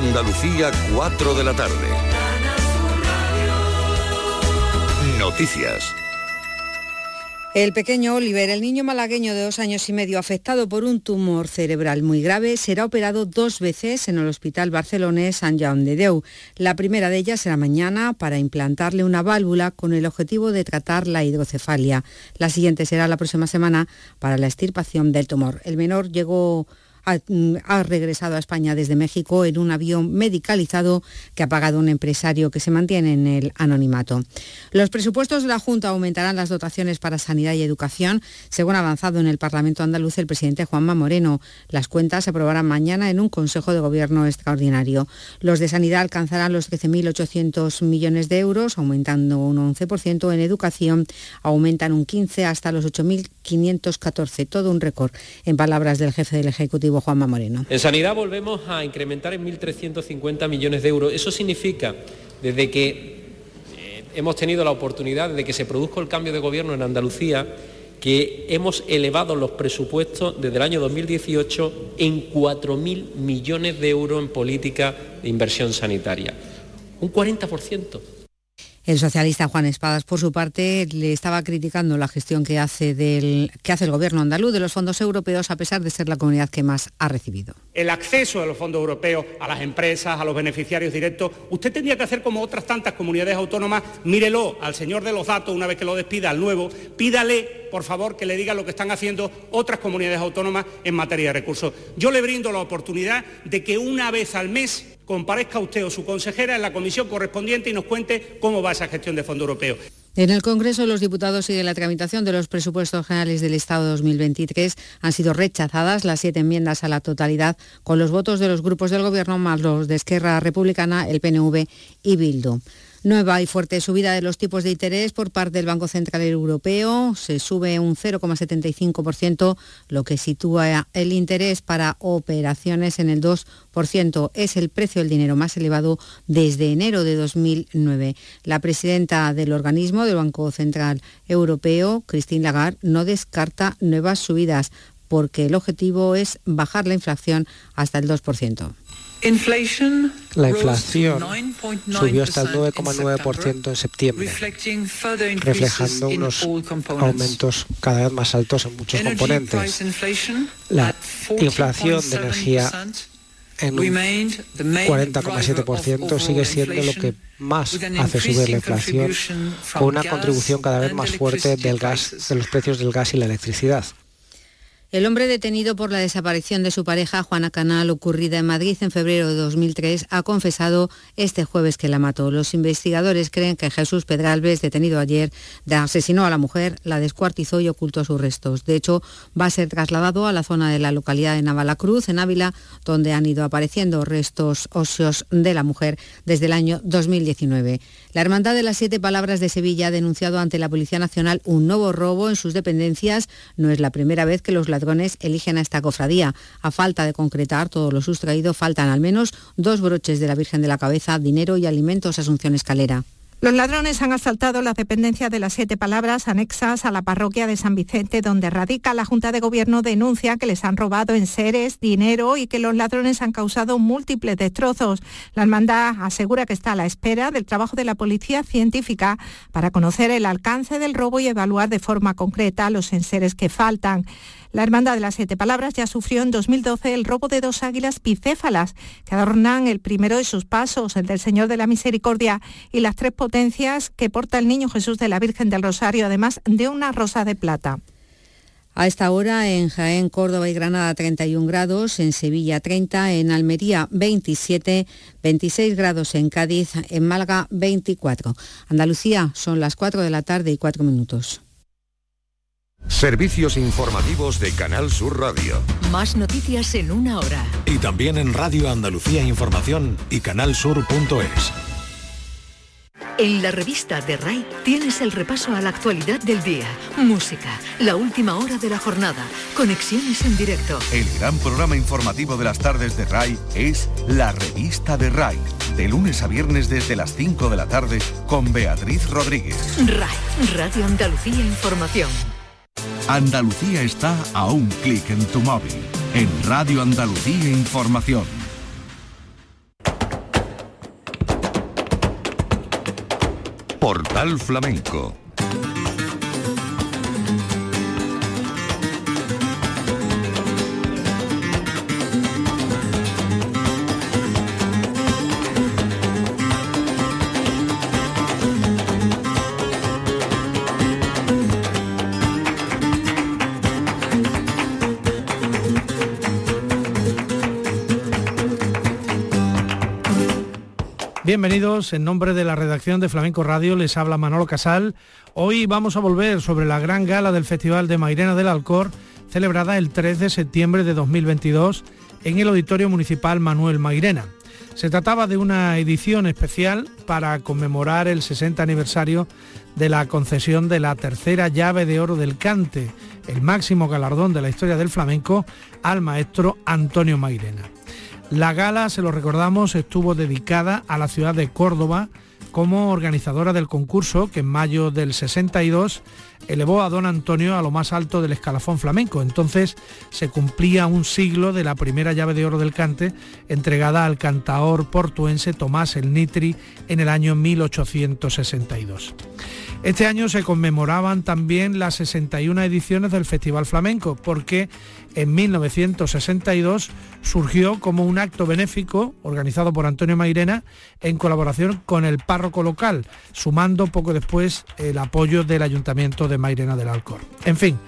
Andalucía, 4 de la tarde. Noticias. El pequeño Oliver, el niño malagueño de dos años y medio afectado por un tumor cerebral muy grave, será operado dos veces en el Hospital Barcelonés San Jaume de Deu. La primera de ellas será mañana para implantarle una válvula con el objetivo de tratar la hidrocefalia. La siguiente será la próxima semana para la extirpación del tumor. El menor llegó Mm, ha, regresado a España desde México en un avión medicalizado que ha pagado un empresario que se mantiene en el anonimato. Los presupuestos de la Junta aumentarán las dotaciones para sanidad y educación, según ha avanzado en el Parlamento andaluz el presidente Juanma Moreno. Las cuentas se aprobarán mañana en un Consejo de Gobierno extraordinario. Los de sanidad alcanzarán los 13.800 millones de euros, aumentando un 11%. En educación aumentan un 15% hasta los 8.514, todo un récord, en palabras del jefe del Ejecutivo En sanidad volvemos a incrementar en 1.350 millones de euros. Eso significa, desde que eh, hemos tenido la oportunidad, desde que se produjo el cambio de gobierno en Andalucía, que hemos elevado los presupuestos desde el año 2018 en 4.000 millones de euros en política de inversión sanitaria. Un 40%. El socialista Juan Espadas, por su parte, le estaba criticando la gestión que hace, del, que hace el gobierno andaluz de los fondos europeos, a pesar de ser la comunidad que más ha recibido. El acceso a los fondos europeos, a las empresas, a los beneficiarios directos, usted tendría que hacer como otras tantas comunidades autónomas, mírelo al señor de los datos una vez que lo despida, al nuevo, pídale, por favor, que le diga lo que están haciendo otras comunidades autónomas en materia de recursos. Yo le brindo la oportunidad de que una vez al mes comparezca usted o su consejera en la comisión correspondiente y nos cuente cómo va esa gestión de fondo europeo. En el Congreso, los diputados sigue la tramitación de los presupuestos generales del Estado 2023. Han sido rechazadas las siete enmiendas a la totalidad con los votos de los grupos del Gobierno más los de Esquerra Republicana, el PNV y Bildu. Nueva y fuerte subida de los tipos de interés por parte del Banco Central Europeo. Se sube un 0,75%, lo que sitúa el interés para operaciones en el 2%. Es el precio del dinero más elevado desde enero de 2009. La presidenta del organismo del Banco Central Europeo, Christine Lagarde, no descarta nuevas subidas porque el objetivo es bajar la inflación hasta el 2%. La inflación subió hasta el 9,9% en septiembre, reflejando unos aumentos cada vez más altos en muchos componentes. La inflación de energía en un 40,7% sigue siendo lo que más hace subir la inflación, con una contribución cada vez más fuerte del gas, de los precios del gas y la electricidad. El hombre detenido por la desaparición de su pareja, Juana Canal, ocurrida en Madrid en febrero de 2003, ha confesado este jueves que la mató. Los investigadores creen que Jesús Pedralbes, detenido ayer, asesinó a la mujer, la descuartizó y ocultó sus restos. De hecho, va a ser trasladado a la zona de la localidad de Navalacruz, en Ávila, donde han ido apareciendo restos óseos de la mujer desde el año 2019. La Hermandad de las Siete Palabras de Sevilla ha denunciado ante la Policía Nacional un nuevo robo en sus dependencias. No es la primera vez que los ladrones eligen a esta cofradía. A falta de concretar todo lo sustraído, faltan al menos dos broches de la Virgen de la Cabeza, dinero y alimentos Asunción Escalera. Los ladrones han asaltado las dependencias de las siete palabras anexas a la parroquia de San Vicente, donde radica la Junta de Gobierno denuncia que les han robado enseres, dinero y que los ladrones han causado múltiples destrozos. La hermandad asegura que está a la espera del trabajo de la policía científica para conocer el alcance del robo y evaluar de forma concreta los enseres que faltan. La Hermandad de las Siete Palabras ya sufrió en 2012 el robo de dos águilas bicéfalas que adornan el primero de sus pasos, el del Señor de la Misericordia, y las tres potencias que porta el Niño Jesús de la Virgen del Rosario, además de una rosa de plata. A esta hora en Jaén, Córdoba y Granada 31 grados, en Sevilla 30, en Almería 27, 26 grados en Cádiz, en Málaga 24. Andalucía son las 4 de la tarde y 4 minutos. Servicios informativos de Canal Sur Radio. Más noticias en una hora. Y también en Radio Andalucía Información y canalsur.es. En la revista de RAI tienes el repaso a la actualidad del día, música, la última hora de la jornada, conexiones en directo. El gran programa informativo de las tardes de RAI es La revista de RAI, de lunes a viernes desde las 5 de la tarde con Beatriz Rodríguez. RAI, Radio Andalucía Información. Andalucía está a un clic en tu móvil. En Radio Andalucía Información. Portal Flamenco Bienvenidos, en nombre de la redacción de Flamenco Radio les habla Manolo Casal. Hoy vamos a volver sobre la gran gala del Festival de Mairena del Alcor, celebrada el 3 de septiembre de 2022 en el Auditorio Municipal Manuel Mairena. Se trataba de una edición especial para conmemorar el 60 aniversario de la concesión de la tercera llave de oro del cante, el máximo galardón de la historia del flamenco, al maestro Antonio Mairena. La gala, se lo recordamos, estuvo dedicada a la ciudad de Córdoba como organizadora del concurso que en mayo del 62 elevó a don Antonio a lo más alto del escalafón flamenco. Entonces se cumplía un siglo de la primera llave de oro del cante entregada al cantaor portuense Tomás el Nitri en el año 1862. Este año se conmemoraban también las 61 ediciones del Festival Flamenco, porque en 1962 surgió como un acto benéfico organizado por Antonio Mairena en colaboración con el párroco local, sumando poco después el apoyo del Ayuntamiento de Mairena del Alcor. En fin,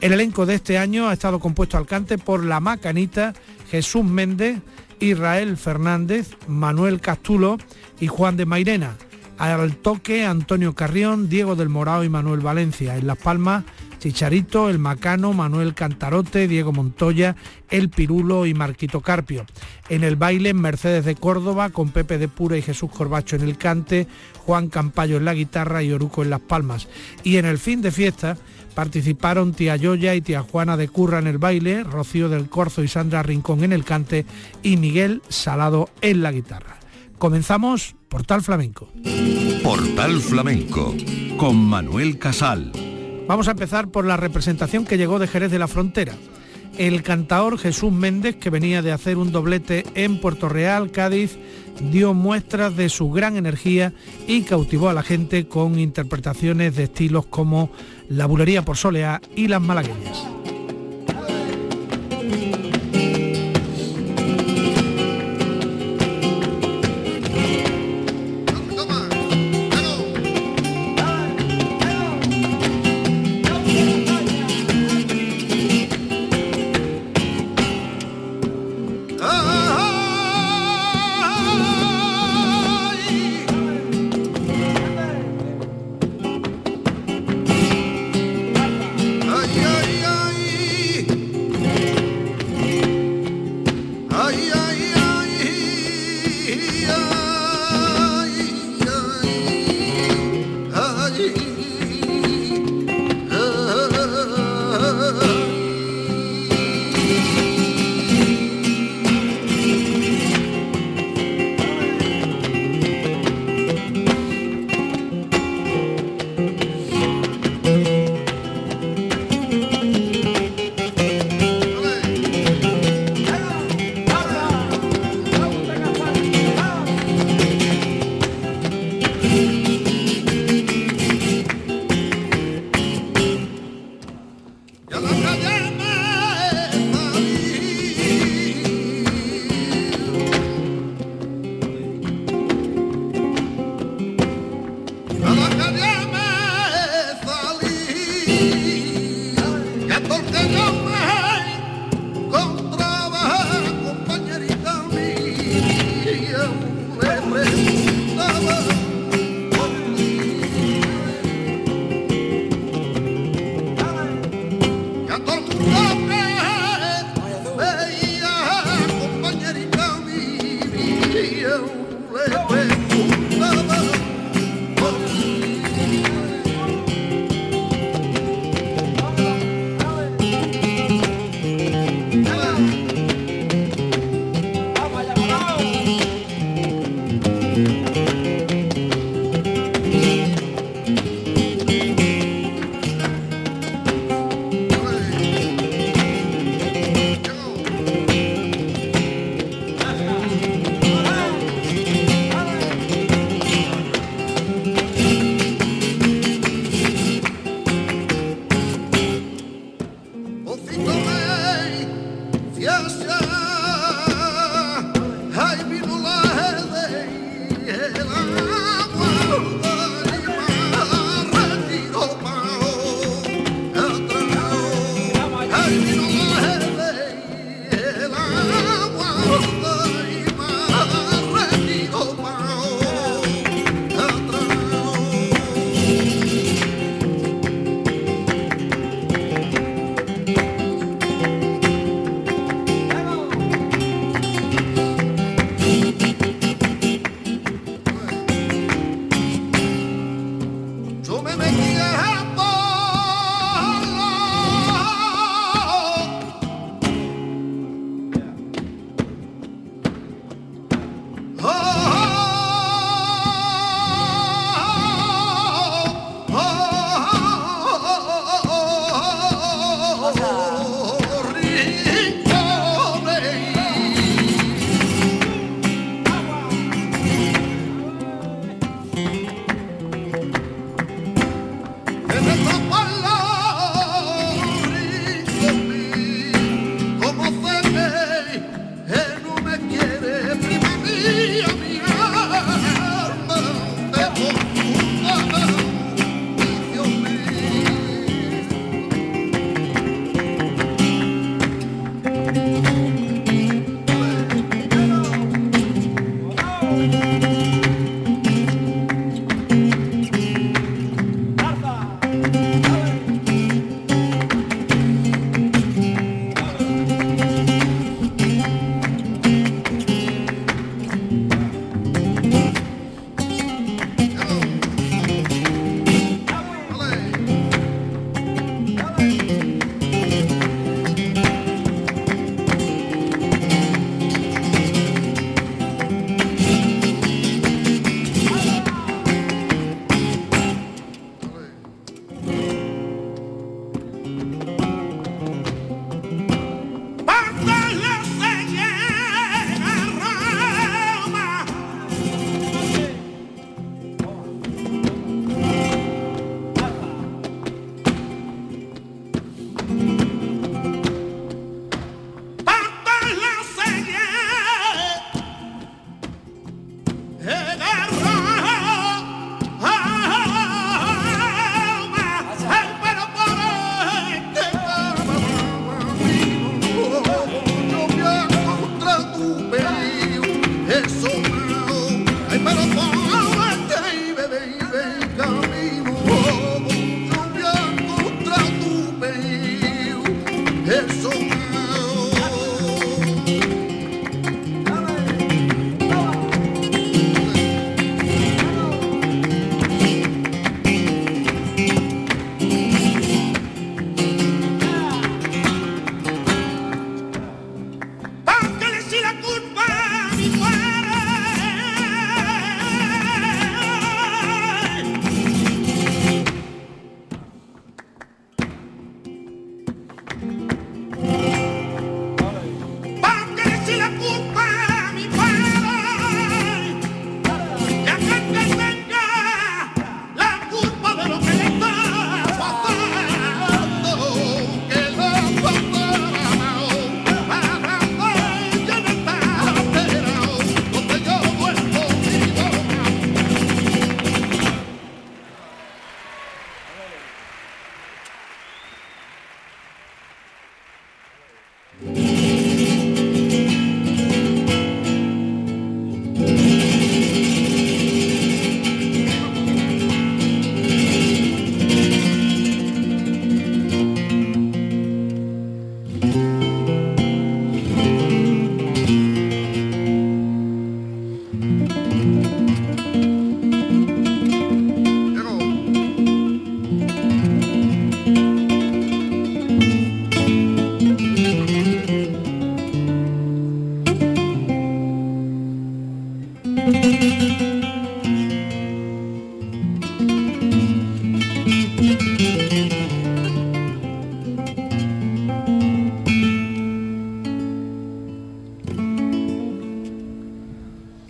el elenco de este año ha estado compuesto al cante por La Macanita, Jesús Méndez, Israel Fernández, Manuel Castulo y Juan de Mairena al toque Antonio Carrión, Diego del Morao y Manuel Valencia. En Las Palmas, Chicharito, El Macano, Manuel Cantarote, Diego Montoya, El Pirulo y Marquito Carpio. En el baile, Mercedes de Córdoba, con Pepe de Pura y Jesús Corbacho en el cante, Juan Campayo en la guitarra y Oruco en Las Palmas. Y en el fin de fiesta, participaron tía Yoya y tía Juana de Curra en el baile, Rocío del Corzo y Sandra Rincón en el cante y Miguel Salado en la guitarra. Comenzamos Portal Flamenco. Portal Flamenco con Manuel Casal. Vamos a empezar por la representación que llegó de Jerez de la Frontera. El cantaor Jesús Méndez, que venía de hacer un doblete en Puerto Real, Cádiz, dio muestras de su gran energía y cautivó a la gente con interpretaciones de estilos como la bulería por soleá y las malagueñas.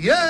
Yeah!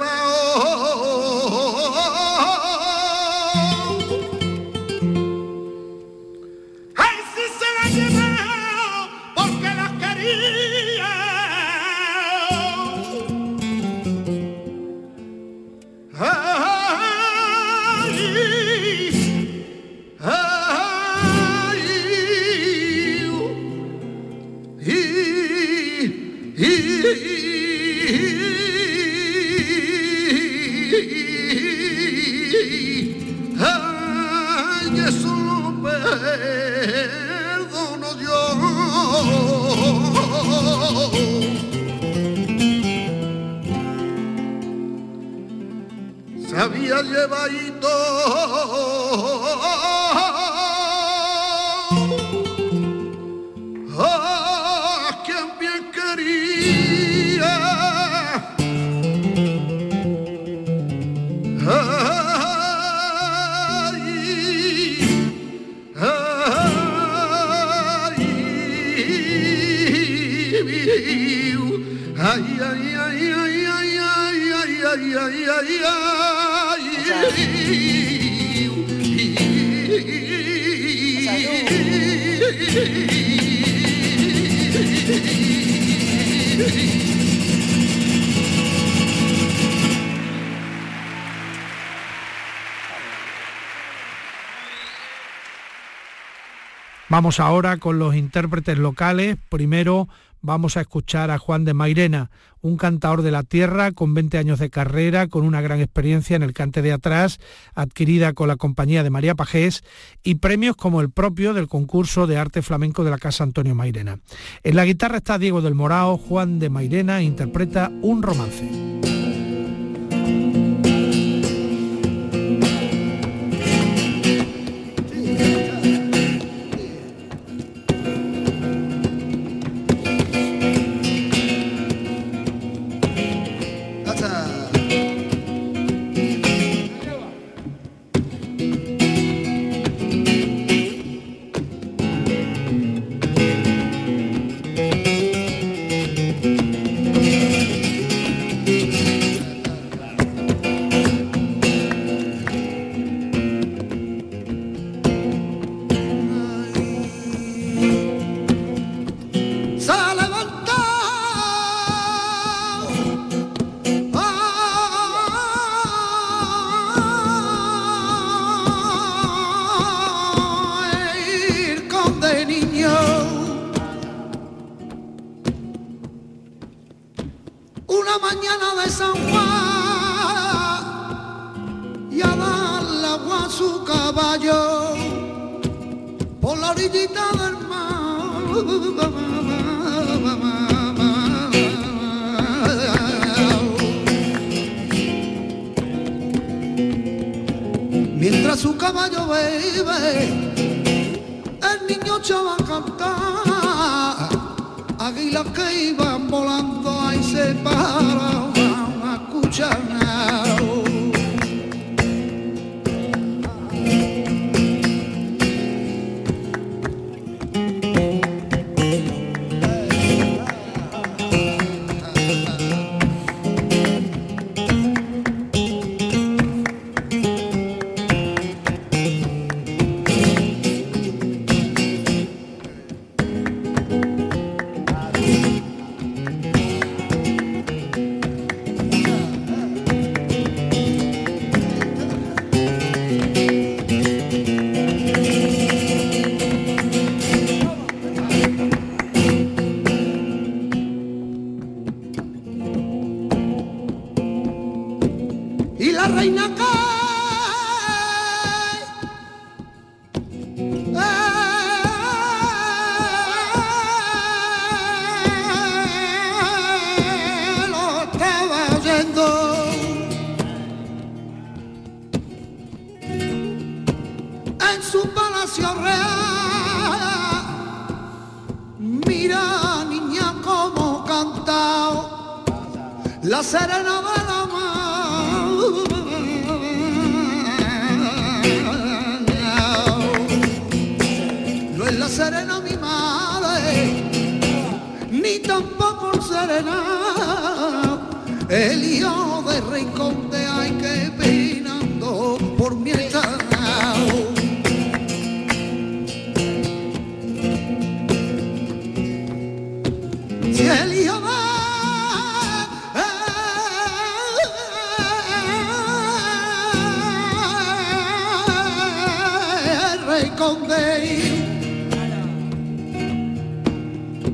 about Vamos ahora con los intérpretes locales. Primero vamos a escuchar a Juan de Mairena, un cantador de la tierra con 20 años de carrera, con una gran experiencia en el cante de atrás, adquirida con la compañía de María Pajés y premios como el propio del concurso de arte flamenco de la Casa Antonio Mairena. En la guitarra está Diego del Morao, Juan de Mairena interpreta un romance.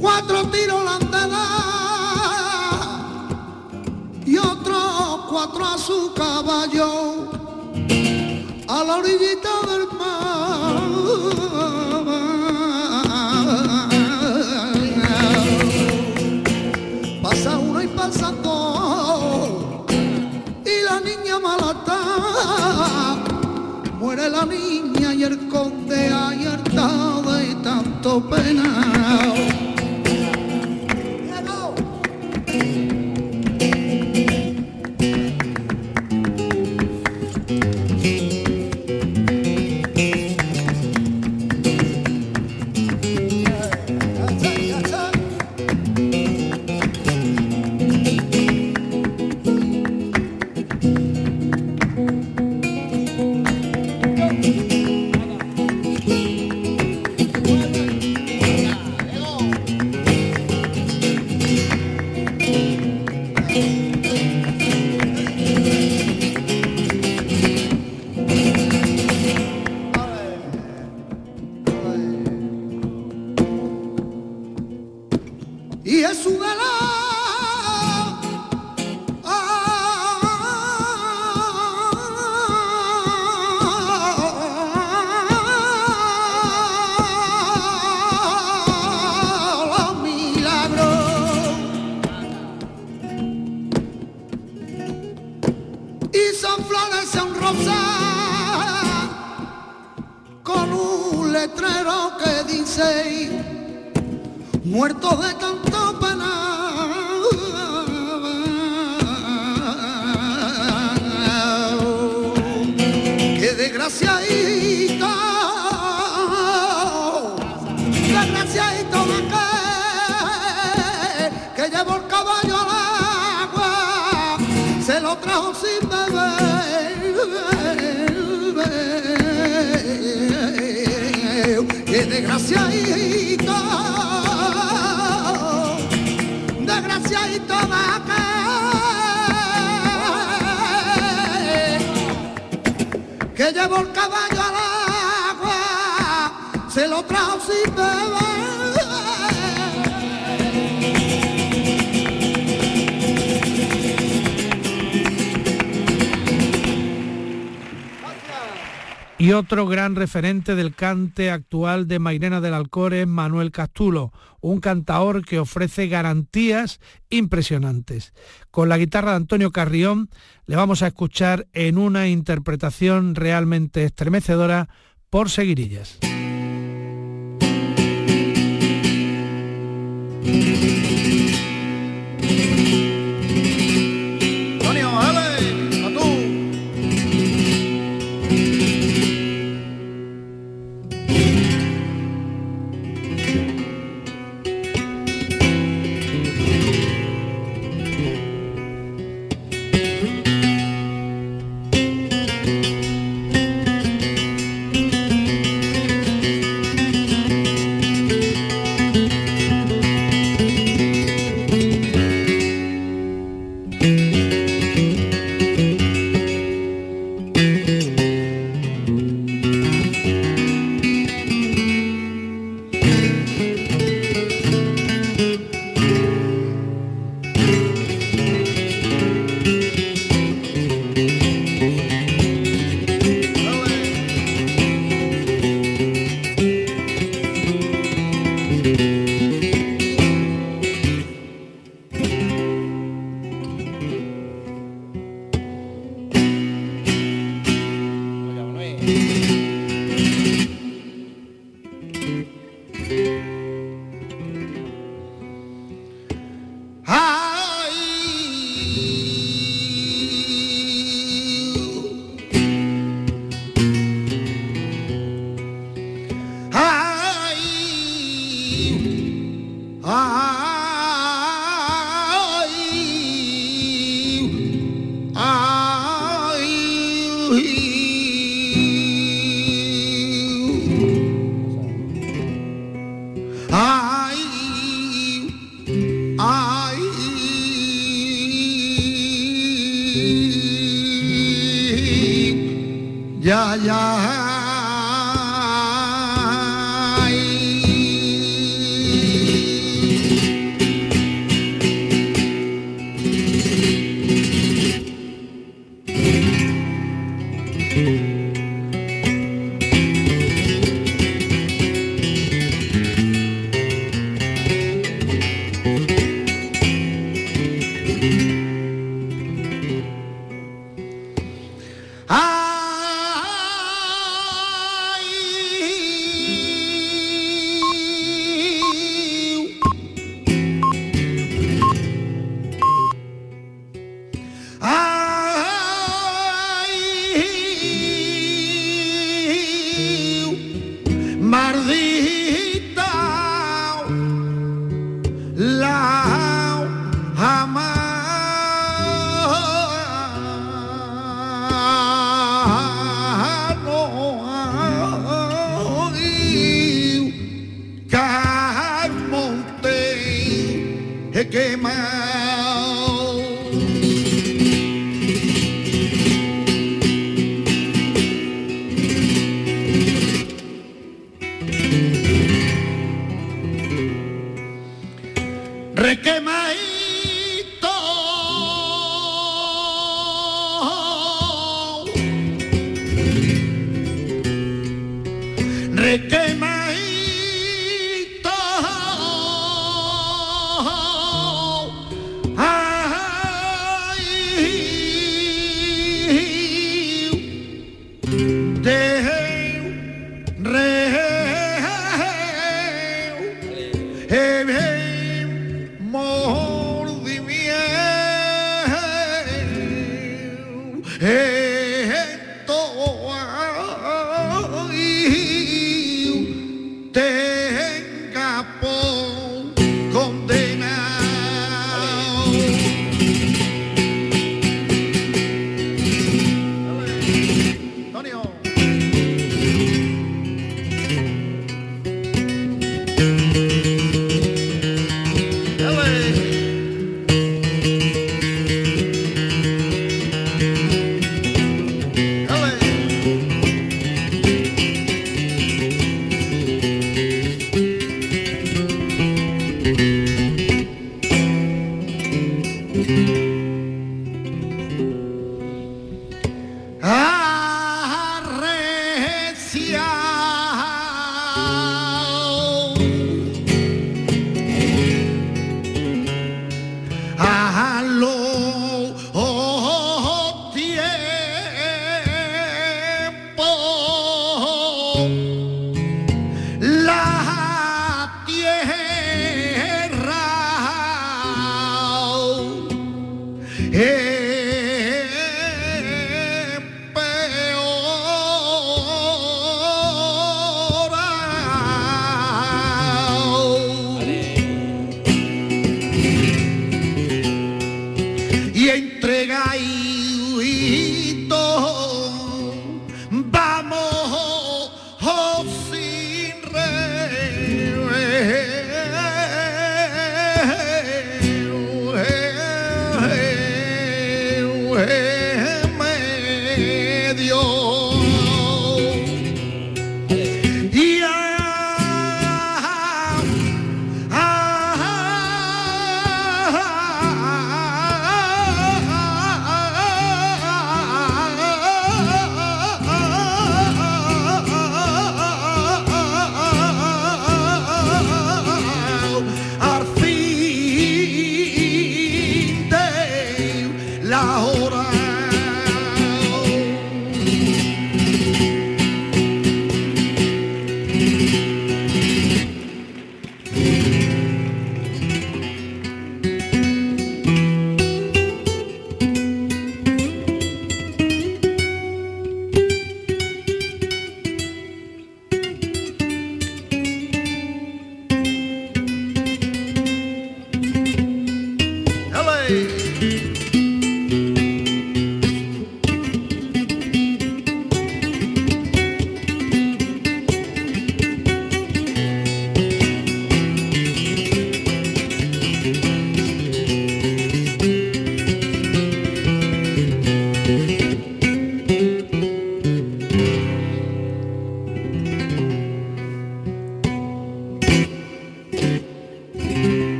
Cuatro tiros la dar y otros cuatro a su caballo a la orillita del mar. Pasa uno y pasa dos y la niña malata muere la niña pena. Desgraciadito. Desgraciadito va que que llevó el caballo al agua se lo trajo sin beber Y otro gran referente del cante actual de Mairena del Alcor es Manuel Castulo, un cantaor que ofrece garantías impresionantes. Con la guitarra de Antonio Carrión le vamos a escuchar en una interpretación realmente estremecedora por Seguirillas.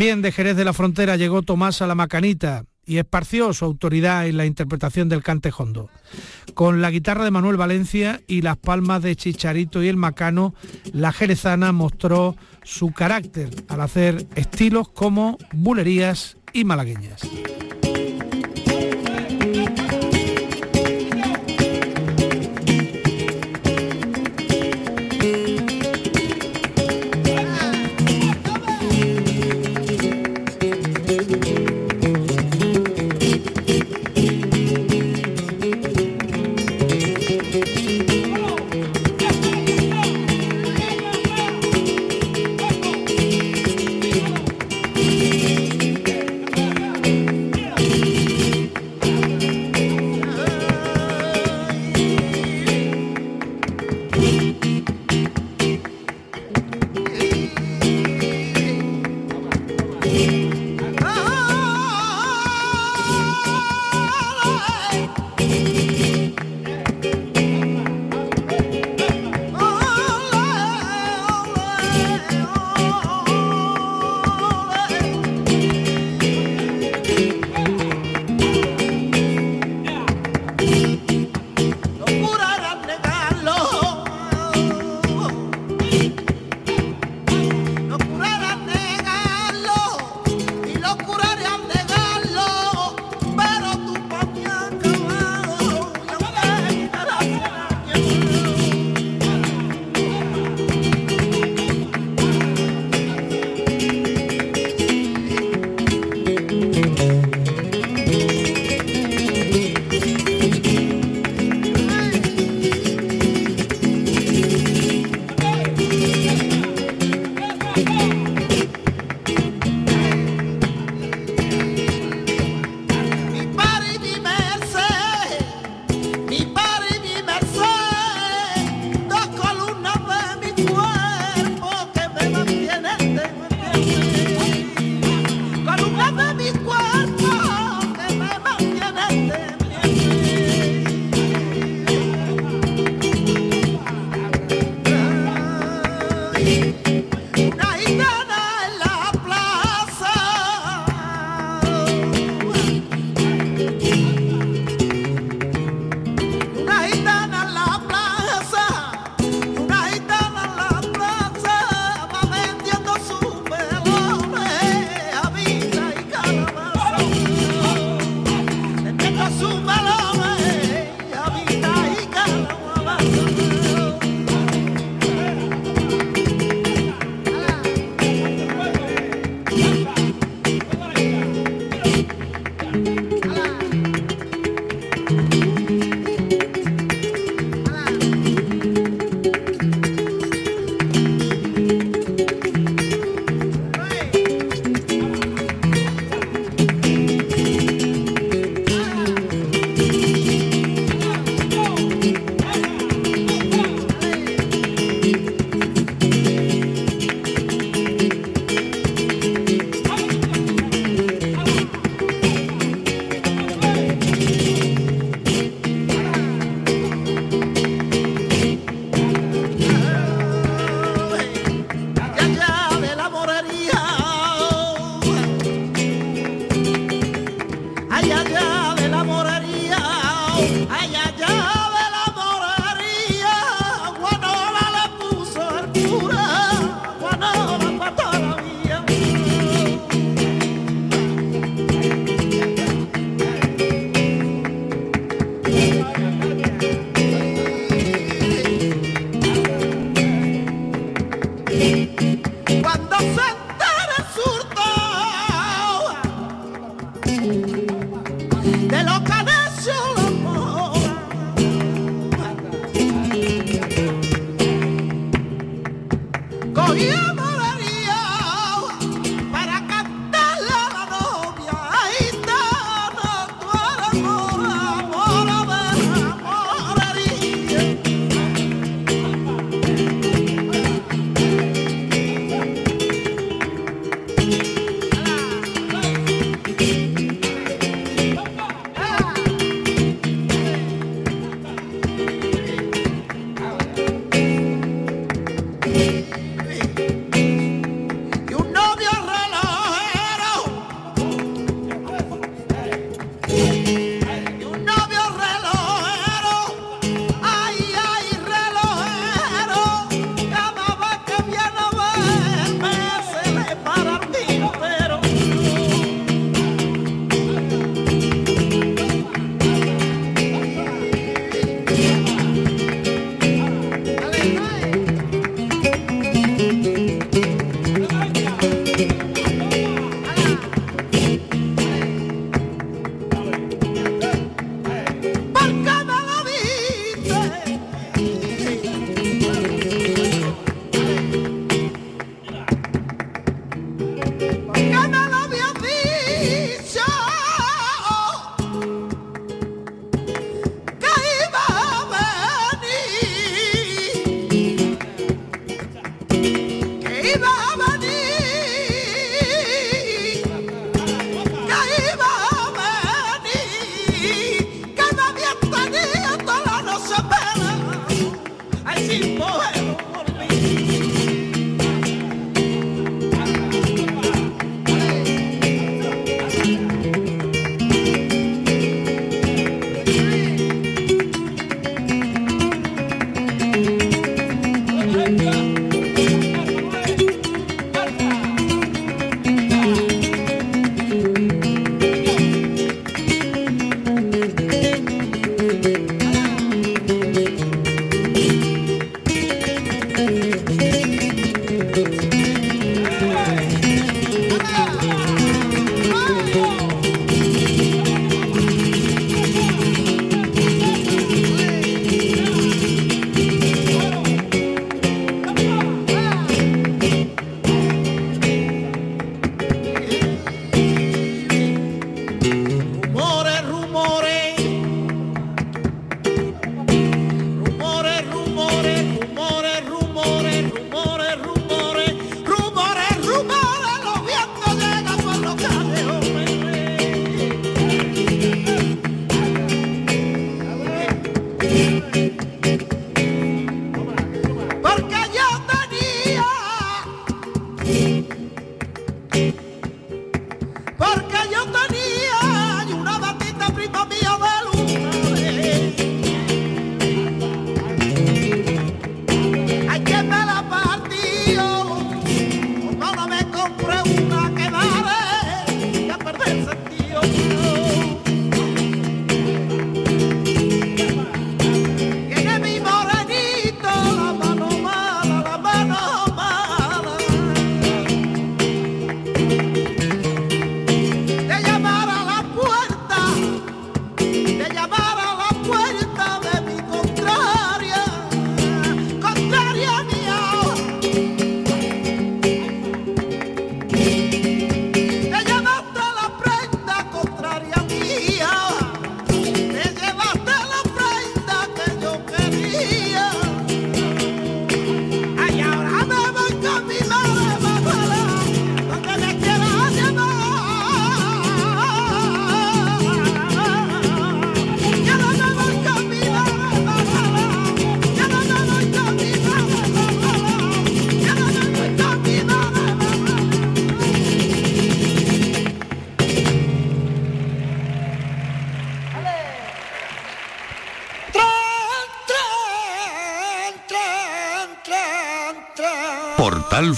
También de Jerez de la Frontera llegó Tomás a la Macanita y esparció su autoridad en la interpretación del cantejondo. Con la guitarra de Manuel Valencia y las palmas de Chicharito y el Macano, la jerezana mostró su carácter al hacer estilos como bulerías y malagueñas.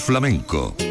Flamenco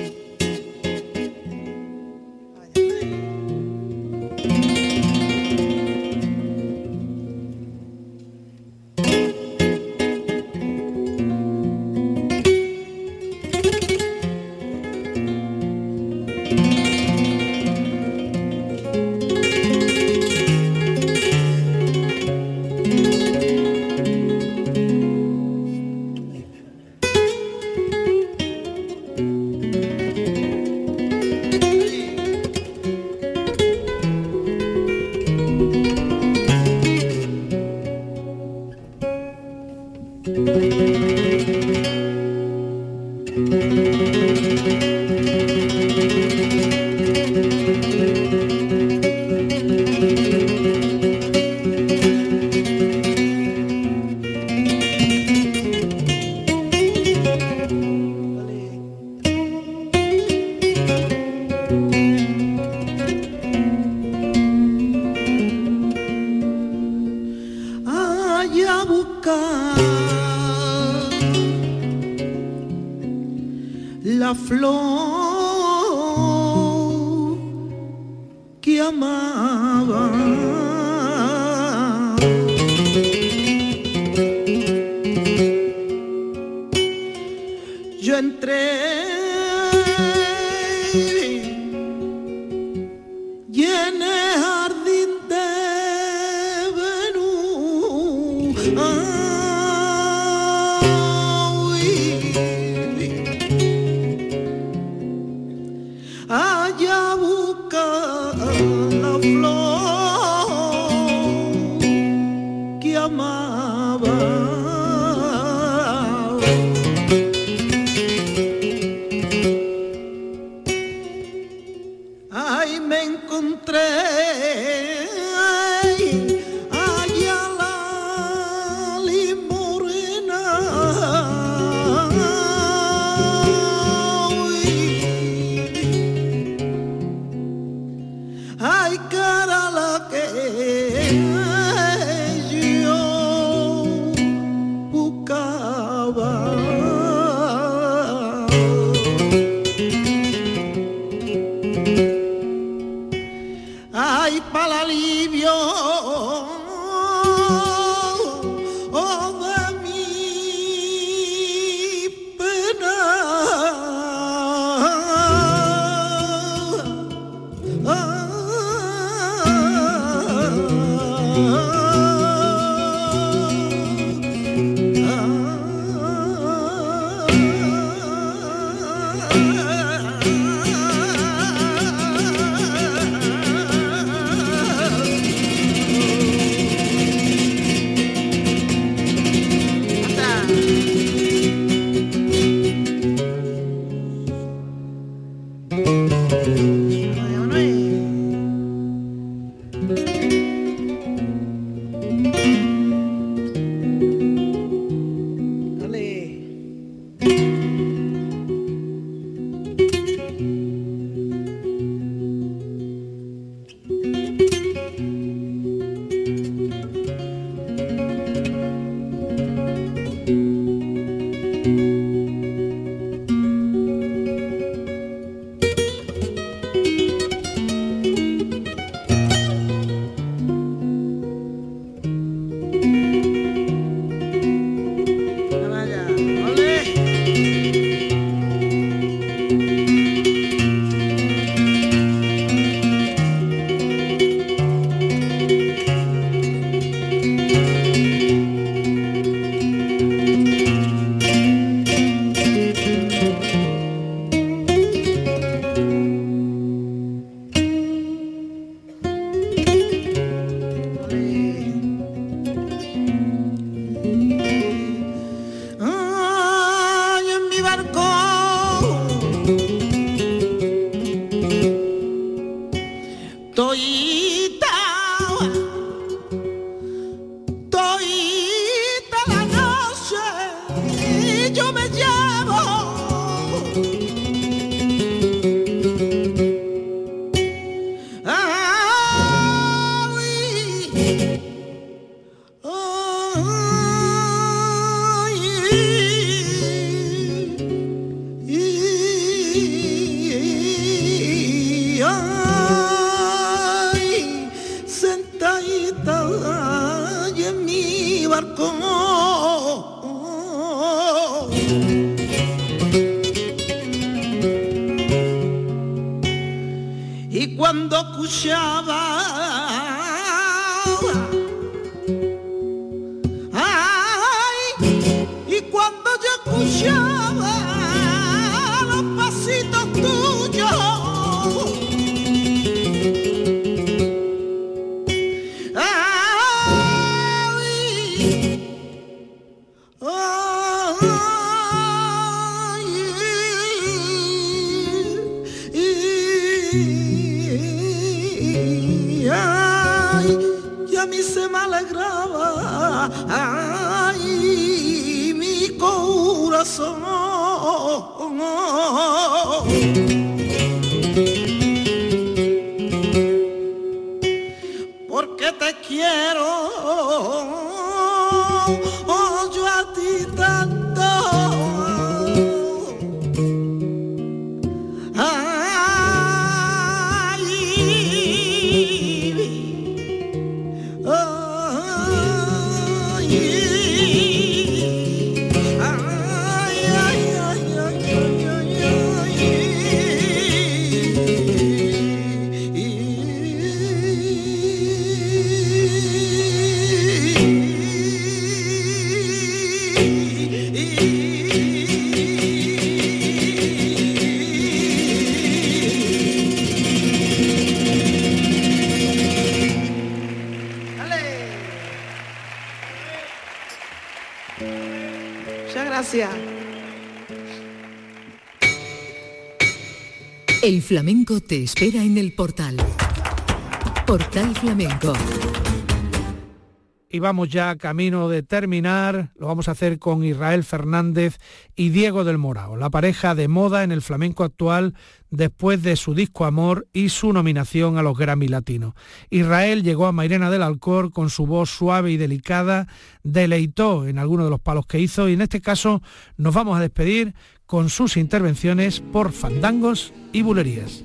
ay cara la que Flamenco te espera en el portal. Portal Flamenco. Y vamos ya camino de terminar, lo vamos a hacer con Israel Fernández y Diego del Morao, la pareja de moda en el flamenco actual después de su disco Amor y su nominación a los Grammy Latinos. Israel llegó a Mairena del Alcor con su voz suave y delicada, deleitó en algunos de los palos que hizo y en este caso nos vamos a despedir con sus intervenciones por fandangos y bulerías.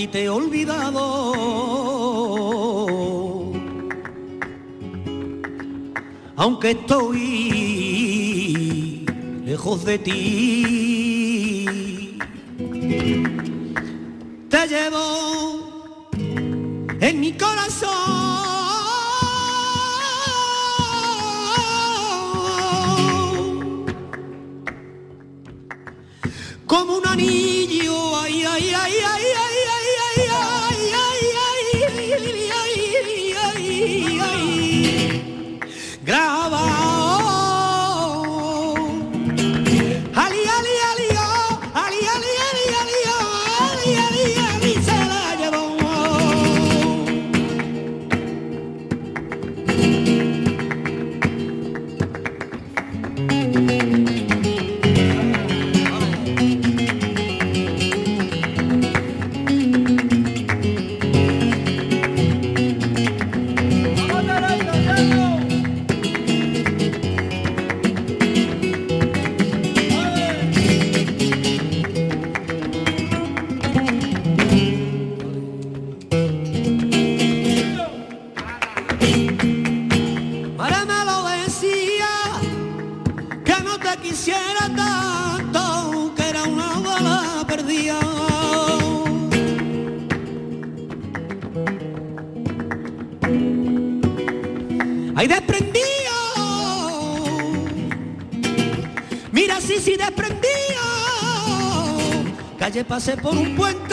ti te he olvidado. Aunque estoy lejos de ti, te llevo en mi corazón. como un anillo. por un puente